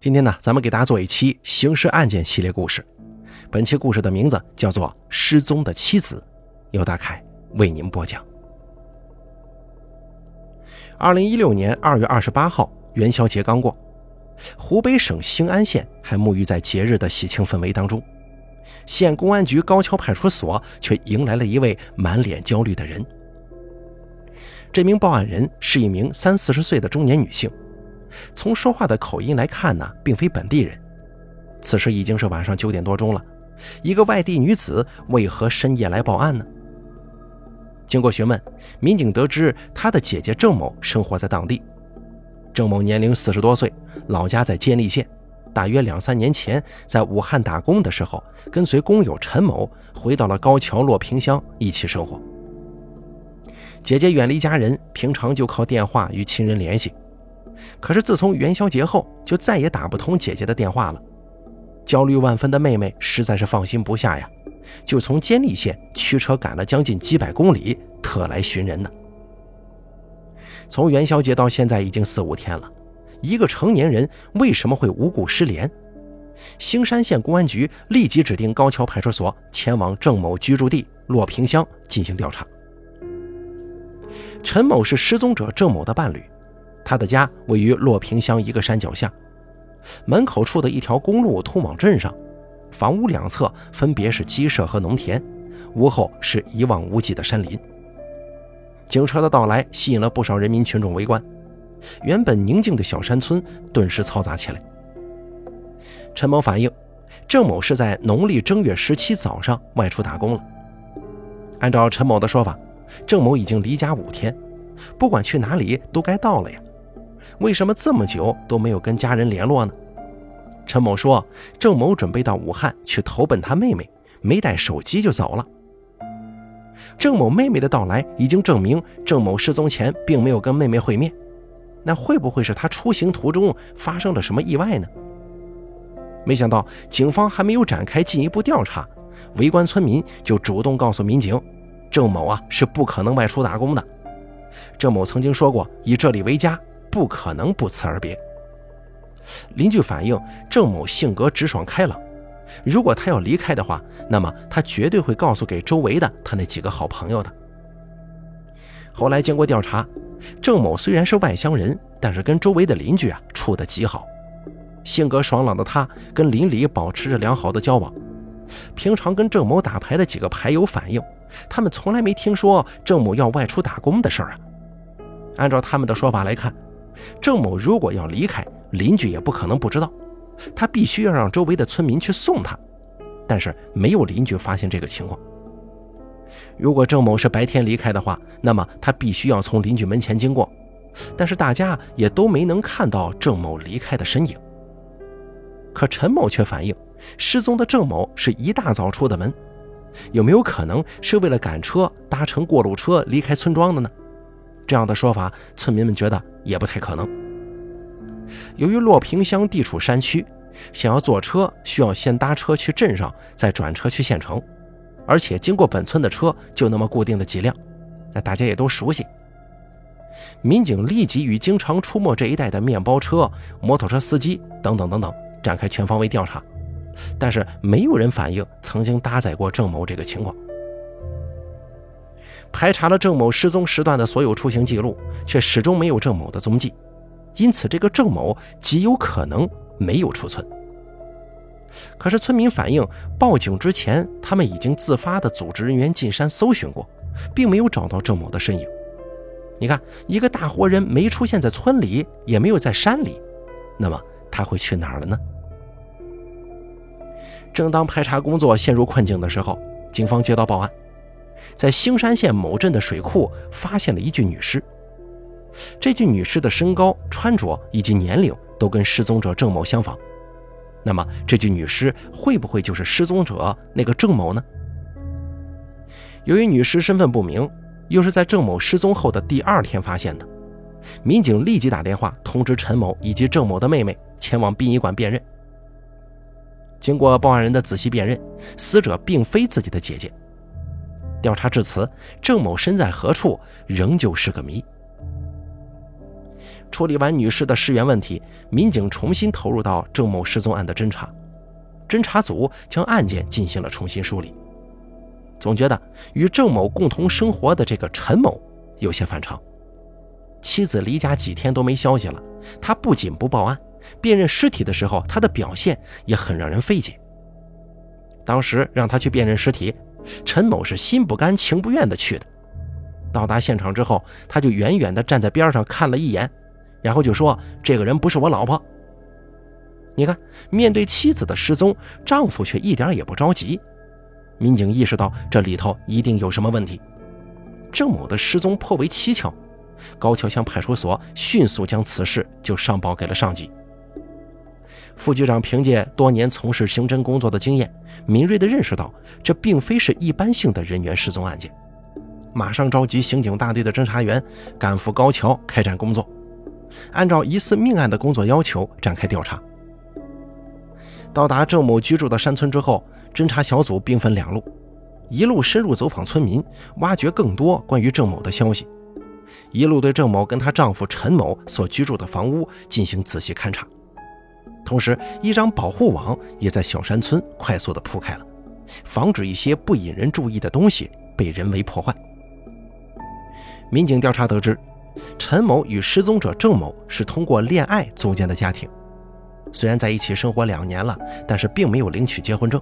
今天呢，咱们给大家做一期刑事案件系列故事。本期故事的名字叫做《失踪的妻子》，由大凯为您播讲。二零一六年二月二十八号，元宵节刚过，湖北省兴安县还沐浴在节日的喜庆氛围当中，县公安局高桥派出所却迎来了一位满脸焦虑的人。这名报案人是一名三四十岁的中年女性。从说话的口音来看呢，并非本地人。此时已经是晚上九点多钟了，一个外地女子为何深夜来报案呢？经过询问，民警得知她的姐姐郑某生活在当地。郑某年龄四十多岁，老家在监利县，大约两三年前在武汉打工的时候，跟随工友陈某回到了高桥洛平乡一起生活。姐姐远离家人，平常就靠电话与亲人联系。可是自从元宵节后，就再也打不通姐姐的电话了。焦虑万分的妹妹实在是放心不下呀，就从监利县驱车赶了将近几百公里，特来寻人呢。从元宵节到现在已经四五天了，一个成年人为什么会无故失联？兴山县公安局立即指定高桥派出所前往郑某居住地洛平乡进行调查。陈某是失踪者郑某的伴侣。他的家位于洛平乡一个山脚下，门口处的一条公路通往镇上，房屋两侧分别是鸡舍和农田，屋后是一望无际的山林。警车的到来吸引了不少人民群众围观，原本宁静的小山村顿时嘈杂起来。陈某反映，郑某是在农历正月十七早上外出打工了。按照陈某的说法，郑某已经离家五天，不管去哪里都该到了呀。为什么这么久都没有跟家人联络呢？陈某说，郑某准备到武汉去投奔他妹妹，没带手机就走了。郑某妹妹的到来已经证明郑某失踪前并没有跟妹妹会面，那会不会是他出行途中发生了什么意外呢？没想到警方还没有展开进一步调查，围观村民就主动告诉民警，郑某啊是不可能外出打工的。郑某曾经说过，以这里为家。不可能不辞而别。邻居反映，郑某性格直爽开朗，如果他要离开的话，那么他绝对会告诉给周围的他那几个好朋友的。后来经过调查，郑某虽然是外乡人，但是跟周围的邻居啊处得极好，性格爽朗的他跟邻里保持着良好的交往。平常跟郑某打牌的几个牌友反映，他们从来没听说郑某要外出打工的事儿啊。按照他们的说法来看。郑某如果要离开，邻居也不可能不知道，他必须要让周围的村民去送他。但是没有邻居发现这个情况。如果郑某是白天离开的话，那么他必须要从邻居门前经过，但是大家也都没能看到郑某离开的身影。可陈某却反映，失踪的郑某是一大早出的门，有没有可能是为了赶车搭乘过路车离开村庄的呢？这样的说法，村民们觉得也不太可能。由于洛平乡地处山区，想要坐车需要先搭车去镇上，再转车去县城，而且经过本村的车就那么固定的几辆，那大家也都熟悉。民警立即与经常出没这一带的面包车、摩托车司机等等等等展开全方位调查，但是没有人反映曾经搭载过郑某这个情况。排查了郑某失踪时段的所有出行记录，却始终没有郑某的踪迹，因此这个郑某极有可能没有出村。可是村民反映，报警之前他们已经自发的组织人员进山搜寻过，并没有找到郑某的身影。你看，一个大活人没出现在村里，也没有在山里，那么他会去哪儿了呢？正当排查工作陷入困境的时候，警方接到报案。在兴山县某镇的水库发现了一具女尸。这具女尸的身高、穿着以及年龄都跟失踪者郑某相仿。那么，这具女尸会不会就是失踪者那个郑某呢？由于女尸身份不明，又是在郑某失踪后的第二天发现的，民警立即打电话通知陈某以及郑某的妹妹前往殡仪馆辨认。经过报案人的仔细辨认，死者并非自己的姐姐。调查至此，郑某身在何处仍旧是个谜。处理完女士的尸源问题，民警重新投入到郑某失踪案的侦查。侦查组将案件进行了重新梳理，总觉得与郑某共同生活的这个陈某有些反常。妻子离家几天都没消息了，他不仅不报案，辨认尸体的时候，他的表现也很让人费解。当时让他去辨认尸体，陈某是心不甘情不愿的去的。到达现场之后，他就远远的站在边上看了一眼，然后就说：“这个人不是我老婆。”你看，面对妻子的失踪，丈夫却一点也不着急。民警意识到这里头一定有什么问题。郑某的失踪颇为蹊跷，高桥乡派出所迅速将此事就上报给了上级。副局长凭借多年从事刑侦工作的经验，敏锐地认识到这并非是一般性的人员失踪案件。马上召集刑警大队的侦查员赶赴高桥开展工作，按照疑似命案的工作要求展开调查。到达郑某居住的山村之后，侦查小组兵分两路，一路深入走访村民，挖掘更多关于郑某的消息；一路对郑某跟她丈夫陈某所居住的房屋进行仔细勘查。同时，一张保护网也在小山村快速地铺开了，防止一些不引人注意的东西被人为破坏。民警调查得知，陈某与失踪者郑某是通过恋爱组建的家庭，虽然在一起生活两年了，但是并没有领取结婚证。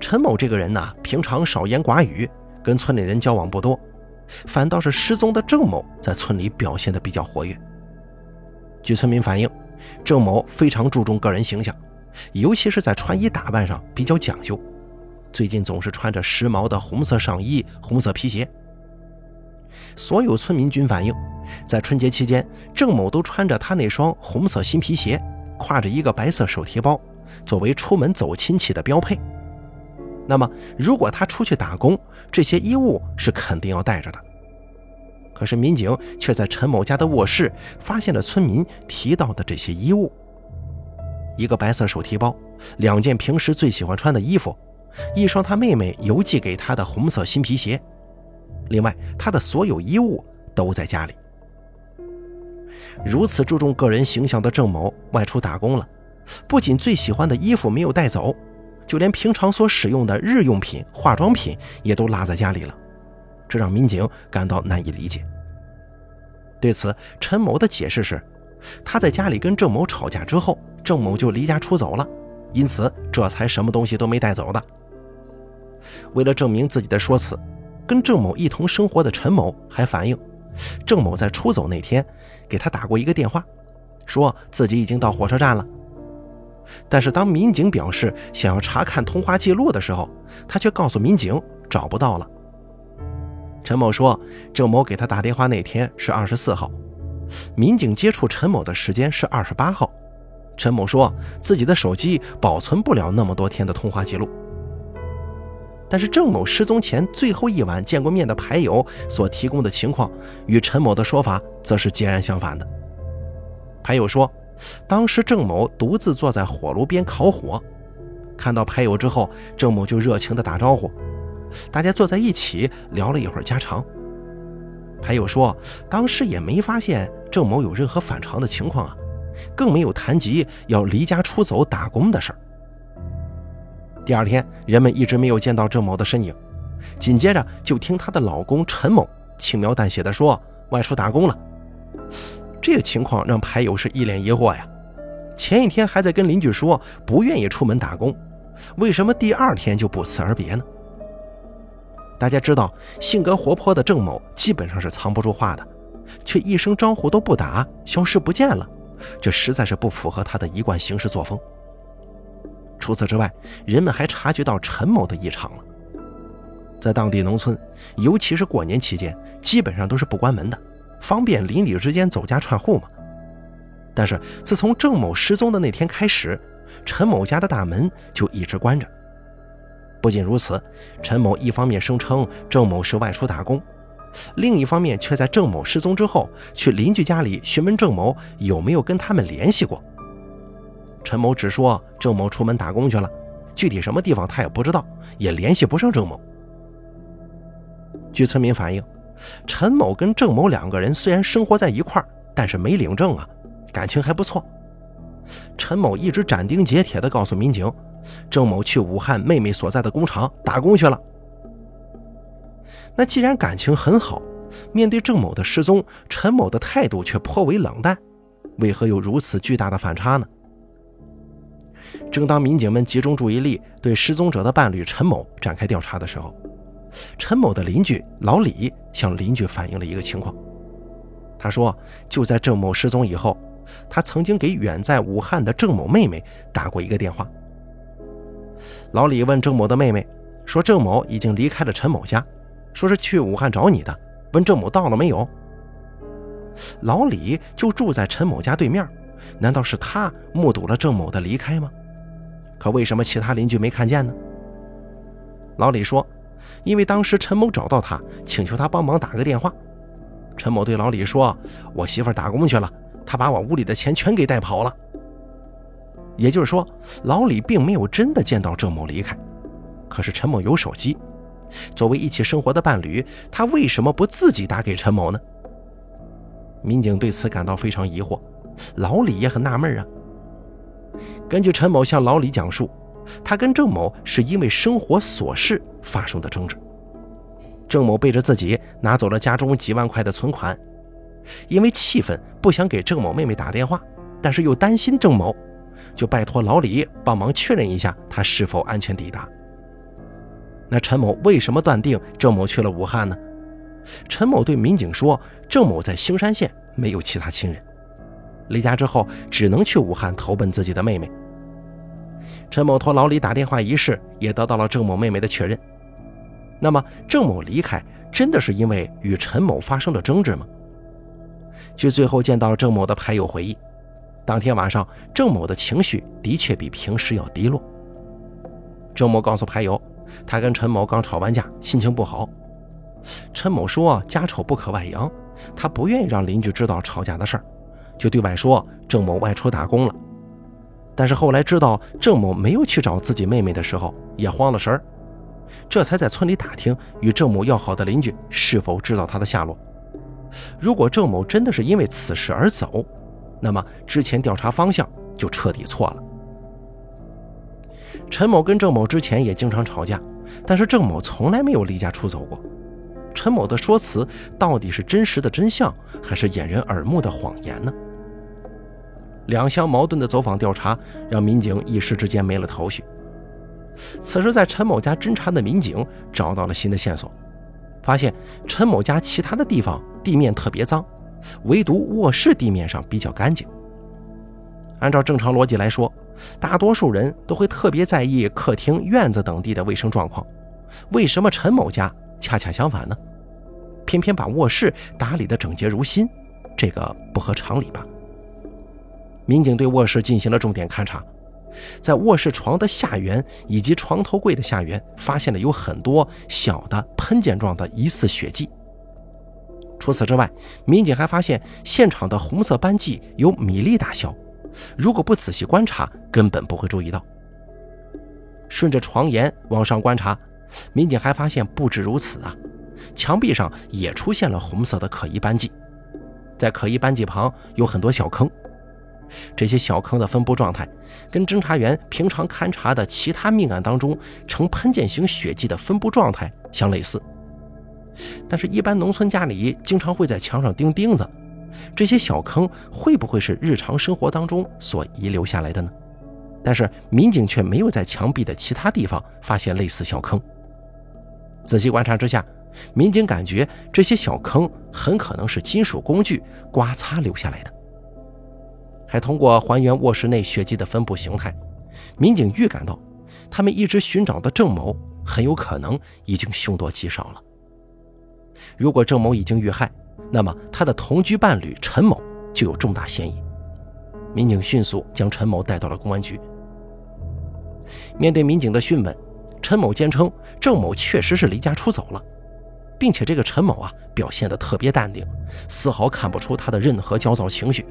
陈某这个人呢，平常少言寡语，跟村里人交往不多，反倒是失踪的郑某在村里表现得比较活跃。据村民反映，郑某非常注重个人形象，尤其是在穿衣打扮上比较讲究，最近总是穿着时髦的红色上衣、红色皮鞋。所有村民均反映，在春节期间，郑某都穿着他那双红色新皮鞋，挎着一个白色手提包，作为出门走亲戚的标配。那么，如果他出去打工，这些衣物是肯定要带着的。可是，民警却在陈某家的卧室发现了村民提到的这些衣物：一个白色手提包，两件平时最喜欢穿的衣服，一双他妹妹邮寄给他的红色新皮鞋。另外，他的所有衣物都在家里。如此注重个人形象的郑某外出打工了，不仅最喜欢的衣服没有带走，就连平常所使用的日用品、化妆品也都落在家里了，这让民警感到难以理解。对此，陈某的解释是，他在家里跟郑某吵架之后，郑某就离家出走了，因此这才什么东西都没带走的。为了证明自己的说辞。跟郑某一同生活的陈某还反映，郑某在出走那天给他打过一个电话，说自己已经到火车站了。但是当民警表示想要查看通话记录的时候，他却告诉民警找不到了。陈某说，郑某给他打电话那天是二十四号，民警接触陈某的时间是二十八号。陈某说自己的手机保存不了那么多天的通话记录。但是郑某失踪前最后一晚见过面的牌友所提供的情况，与陈某的说法则是截然相反的。牌友说，当时郑某独自坐在火炉边烤火，看到牌友之后，郑某就热情地打招呼，大家坐在一起聊了一会儿家常。牌友说，当时也没发现郑某有任何反常的情况啊，更没有谈及要离家出走打工的事儿。第二天，人们一直没有见到郑某的身影。紧接着，就听她的老公陈某轻描淡写的说：“外出打工了。”这个情况让牌友是一脸疑惑呀。前一天还在跟邻居说不愿意出门打工，为什么第二天就不辞而别呢？大家知道，性格活泼的郑某基本上是藏不住话的，却一声招呼都不打，消失不见了，这实在是不符合他的一贯行事作风。除此之外，人们还察觉到陈某的异常了。在当地农村，尤其是过年期间，基本上都是不关门的，方便邻里之间走家串户嘛。但是自从郑某失踪的那天开始，陈某家的大门就一直关着。不仅如此，陈某一方面声称郑某是外出打工，另一方面却在郑某失踪之后去邻居家里询问郑某有没有跟他们联系过。陈某只说郑某出门打工去了，具体什么地方他也不知道，也联系不上郑某。据村民反映，陈某跟郑某两个人虽然生活在一块儿，但是没领证啊，感情还不错。陈某一直斩钉截铁地告诉民警，郑某去武汉妹妹所在的工厂打工去了。那既然感情很好，面对郑某的失踪，陈某的态度却颇为冷淡，为何有如此巨大的反差呢？正当民警们集中注意力对失踪者的伴侣陈某展开调查的时候，陈某的邻居老李向邻居反映了一个情况。他说，就在郑某失踪以后，他曾经给远在武汉的郑某妹妹打过一个电话。老李问郑某的妹妹说：“郑某已经离开了陈某家，说是去武汉找你的，问郑某到了没有。”老李就住在陈某家对面，难道是他目睹了郑某的离开吗？可为什么其他邻居没看见呢？老李说：“因为当时陈某找到他，请求他帮忙打个电话。陈某对老李说：‘我媳妇打工去了，他把我屋里的钱全给带跑了。’也就是说，老李并没有真的见到郑某离开。可是陈某有手机，作为一起生活的伴侣，他为什么不自己打给陈某呢？民警对此感到非常疑惑，老李也很纳闷啊。”根据陈某向老李讲述，他跟郑某是因为生活琐事发生的争执。郑某背着自己拿走了家中几万块的存款，因为气愤不想给郑某妹妹打电话，但是又担心郑某，就拜托老李帮忙确认一下他是否安全抵达。那陈某为什么断定郑某去了武汉呢？陈某对民警说，郑某在兴山县没有其他亲人。离家之后，只能去武汉投奔自己的妹妹。陈某托老李打电话一事，也得到了郑某妹妹的确认。那么，郑某离开真的是因为与陈某发生了争执吗？据最后见到郑某的牌友回忆，当天晚上郑某的情绪的确比平时要低落。郑某告诉牌友，他跟陈某刚吵完架，心情不好。陈某说：“家丑不可外扬，他不愿意让邻居知道吵架的事儿。”就对外说郑某外出打工了，但是后来知道郑某没有去找自己妹妹的时候，也慌了神儿，这才在村里打听与郑某要好的邻居是否知道他的下落。如果郑某真的是因为此事而走，那么之前调查方向就彻底错了。陈某跟郑某之前也经常吵架，但是郑某从来没有离家出走过。陈某的说辞到底是真实的真相，还是掩人耳目的谎言呢？两相矛盾的走访调查让民警一时之间没了头绪。此时，在陈某家侦查的民警找到了新的线索，发现陈某家其他的地方地面特别脏，唯独卧室地面上比较干净。按照正常逻辑来说，大多数人都会特别在意客厅、院子等地的卫生状况，为什么陈某家恰恰相反呢？偏偏把卧室打理得整洁如新，这个不合常理吧？民警对卧室进行了重点勘查，在卧室床的下缘以及床头柜的下缘，发现了有很多小的喷溅状的疑似血迹。除此之外，民警还发现现场的红色斑迹有米粒大小，如果不仔细观察，根本不会注意到。顺着床沿往上观察，民警还发现不止如此啊，墙壁上也出现了红色的可疑斑迹，在可疑斑迹旁有很多小坑。这些小坑的分布状态，跟侦查员平常勘查的其他命案当中呈喷溅型血迹的分布状态相类似。但是，一般农村家里经常会在墙上钉钉子，这些小坑会不会是日常生活当中所遗留下来的呢？但是，民警却没有在墙壁的其他地方发现类似小坑。仔细观察之下，民警感觉这些小坑很可能是金属工具刮擦留下来的。还通过还原卧室内血迹的分布形态，民警预感到，他们一直寻找的郑某很有可能已经凶多吉少了。如果郑某已经遇害，那么他的同居伴侣陈某就有重大嫌疑。民警迅速将陈某带到了公安局。面对民警的讯问，陈某坚称郑某确实是离家出走了，并且这个陈某啊表现得特别淡定，丝毫看不出他的任何焦躁情绪。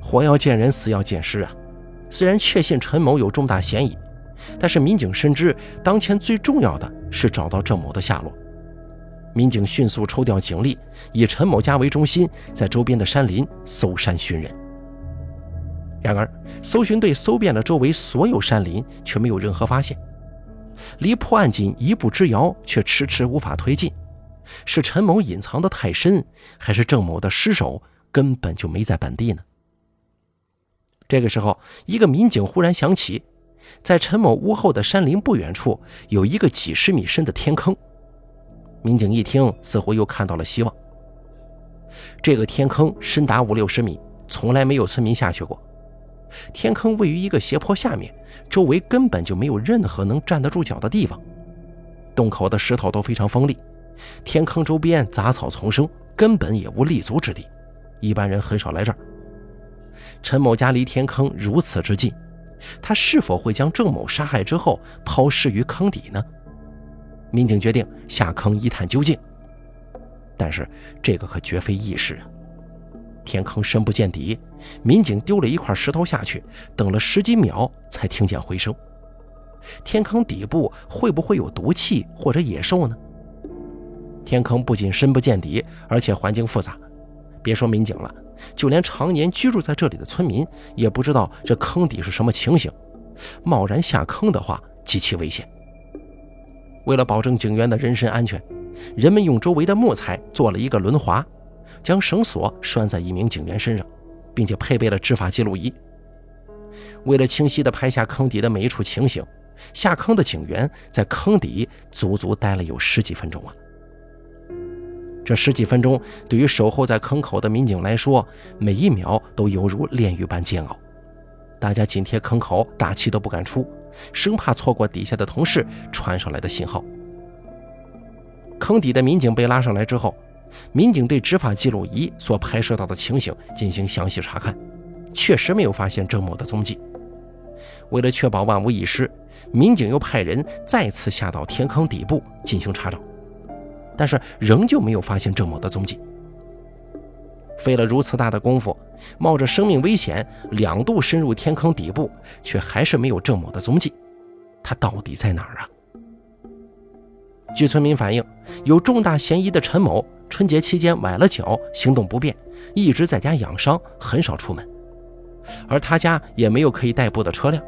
活要见人，死要见尸啊！虽然确信陈某有重大嫌疑，但是民警深知当前最重要的是找到郑某的下落。民警迅速抽调警力，以陈某家为中心，在周边的山林搜山寻人。然而，搜寻队搜遍了周围所有山林，却没有任何发现。离破案仅一步之遥，却迟迟无法推进。是陈某隐藏的太深，还是郑某的尸首根本就没在本地呢？这个时候，一个民警忽然想起，在陈某屋后的山林不远处有一个几十米深的天坑。民警一听，似乎又看到了希望。这个天坑深达五六十米，从来没有村民下去过。天坑位于一个斜坡下面，周围根本就没有任何能站得住脚的地方。洞口的石头都非常锋利，天坑周边杂草丛生，根本也无立足之地，一般人很少来这儿。陈某家离天坑如此之近，他是否会将郑某杀害之后抛尸于坑底呢？民警决定下坑一探究竟，但是这个可绝非易事啊！天坑深不见底，民警丢了一块石头下去，等了十几秒才听见回声。天坑底部会不会有毒气或者野兽呢？天坑不仅深不见底，而且环境复杂，别说民警了，就连常年居住在这里的村民也不知道这坑底是什么情形，贸然下坑的话极其危险。为了保证警员的人身安全，人们用周围的木材做了一个轮滑。将绳索拴在一名警员身上，并且配备了执法记录仪。为了清晰地拍下坑底的每一处情形，下坑的警员在坑底足足待了有十几分钟啊！这十几分钟对于守候在坑口的民警来说，每一秒都犹如炼狱般煎熬。大家紧贴坑口，大气都不敢出，生怕错过底下的同事传上来的信号。坑底的民警被拉上来之后。民警对执法记录仪所拍摄到的情形进行详细查看，确实没有发现郑某的踪迹。为了确保万无一失，民警又派人再次下到天坑底部进行查找，但是仍旧没有发现郑某的踪迹。费了如此大的功夫，冒着生命危险两度深入天坑底部，却还是没有郑某的踪迹。他到底在哪儿啊？据村民反映，有重大嫌疑的陈某。春节期间崴了脚，行动不便，一直在家养伤，很少出门。而他家也没有可以代步的车辆。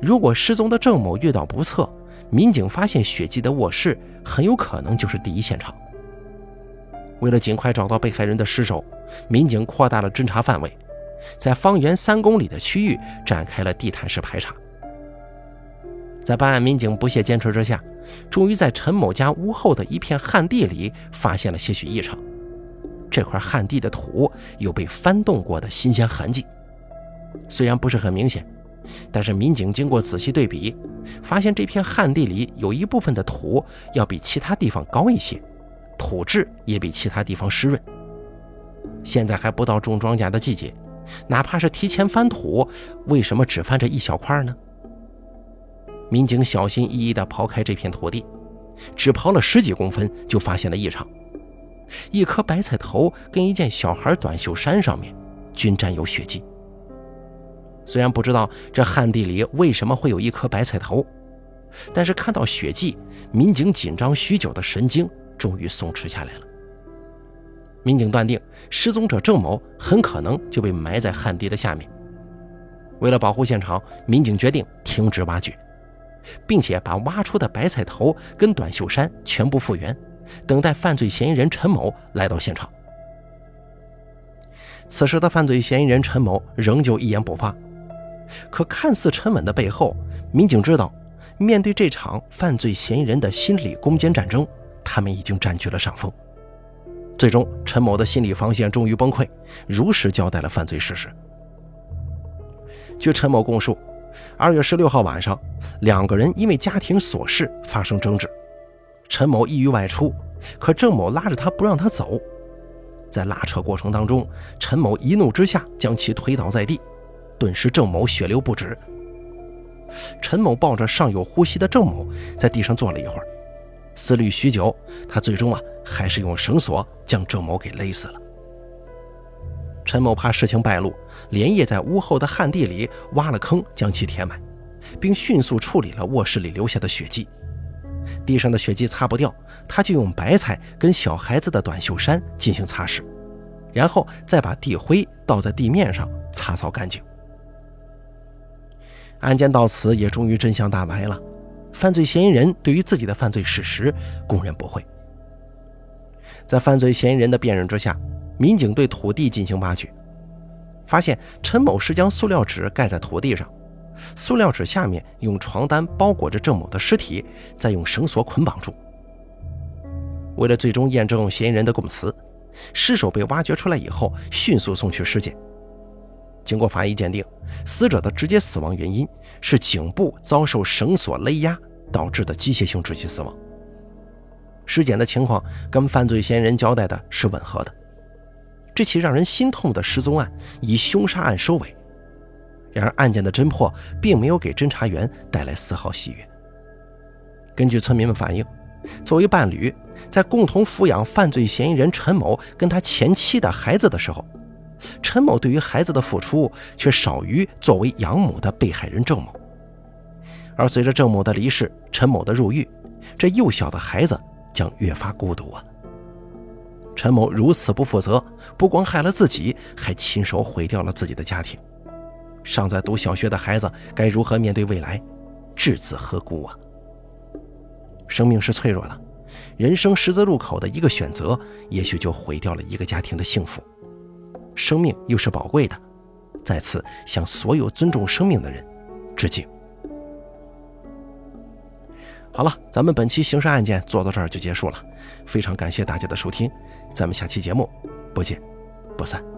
如果失踪的郑某遇到不测，民警发现血迹的卧室很有可能就是第一现场。为了尽快找到被害人的尸首，民警扩大了侦查范围，在方圆三公里的区域展开了地毯式排查。在办案民警不懈坚持之下。终于在陈某家屋后的一片旱地里发现了些许异常。这块旱地的土有被翻动过的新鲜痕迹，虽然不是很明显，但是民警经过仔细对比，发现这片旱地里有一部分的土要比其他地方高一些，土质也比其他地方湿润。现在还不到种庄稼的季节，哪怕是提前翻土，为什么只翻这一小块呢？民警小心翼翼地刨开这片土地，只刨了十几公分，就发现了异常。一颗白菜头跟一件小孩短袖衫上面均沾有血迹。虽然不知道这旱地里为什么会有一颗白菜头，但是看到血迹，民警紧张许久的神经终于松弛下来了。民警断定，失踪者郑某很可能就被埋在旱地的下面。为了保护现场，民警决定停止挖掘。并且把挖出的白菜头跟短袖衫全部复原，等待犯罪嫌疑人陈某来到现场。此时的犯罪嫌疑人陈某仍旧一言不发，可看似沉稳的背后，民警知道，面对这场犯罪嫌疑人的心理攻坚战争，他们已经占据了上风。最终，陈某的心理防线终于崩溃，如实交代了犯罪事实。据陈某供述。二月十六号晚上，两个人因为家庭琐事发生争执，陈某意欲外出，可郑某拉着他不让他走。在拉扯过程当中，陈某一怒之下将其推倒在地，顿时郑某血流不止。陈某抱着尚有呼吸的郑某在地上坐了一会儿，思虑许久，他最终啊还是用绳索将郑某给勒死了。陈某怕事情败露，连夜在屋后的旱地里挖了坑，将其填满，并迅速处理了卧室里留下的血迹。地上的血迹擦不掉，他就用白菜跟小孩子的短袖衫进行擦拭，然后再把地灰倒在地面上擦扫干净。案件到此也终于真相大白了，犯罪嫌疑人对于自己的犯罪事实供认不讳。在犯罪嫌疑人的辨认之下，民警对土地进行挖掘，发现陈某是将塑料纸盖在土地上，塑料纸下面用床单包裹着郑某的尸体，再用绳索捆绑住。为了最终验证嫌疑人的供词，尸首被挖掘出来以后，迅速送去尸检。经过法医鉴定，死者的直接死亡原因是颈部遭受绳索勒压导致的机械性窒息死亡。尸检的情况跟犯罪嫌疑人交代的是吻合的。这起让人心痛的失踪案以凶杀案收尾。然而，案件的侦破并没有给侦查员带来丝毫喜悦。根据村民们反映，作为伴侣，在共同抚养犯罪嫌疑人陈某跟他前妻的孩子的时候，陈某对于孩子的付出却少于作为养母的被害人郑某。而随着郑某的离世，陈某的入狱，这幼小的孩子。将越发孤独啊！陈某如此不负责，不光害了自己，还亲手毁掉了自己的家庭。尚在读小学的孩子该如何面对未来？稚子何辜啊！生命是脆弱的，人生十字路口的一个选择，也许就毁掉了一个家庭的幸福。生命又是宝贵的，在此向所有尊重生命的人致敬。好了，咱们本期刑事案件做到这儿就结束了，非常感谢大家的收听，咱们下期节目不见不散。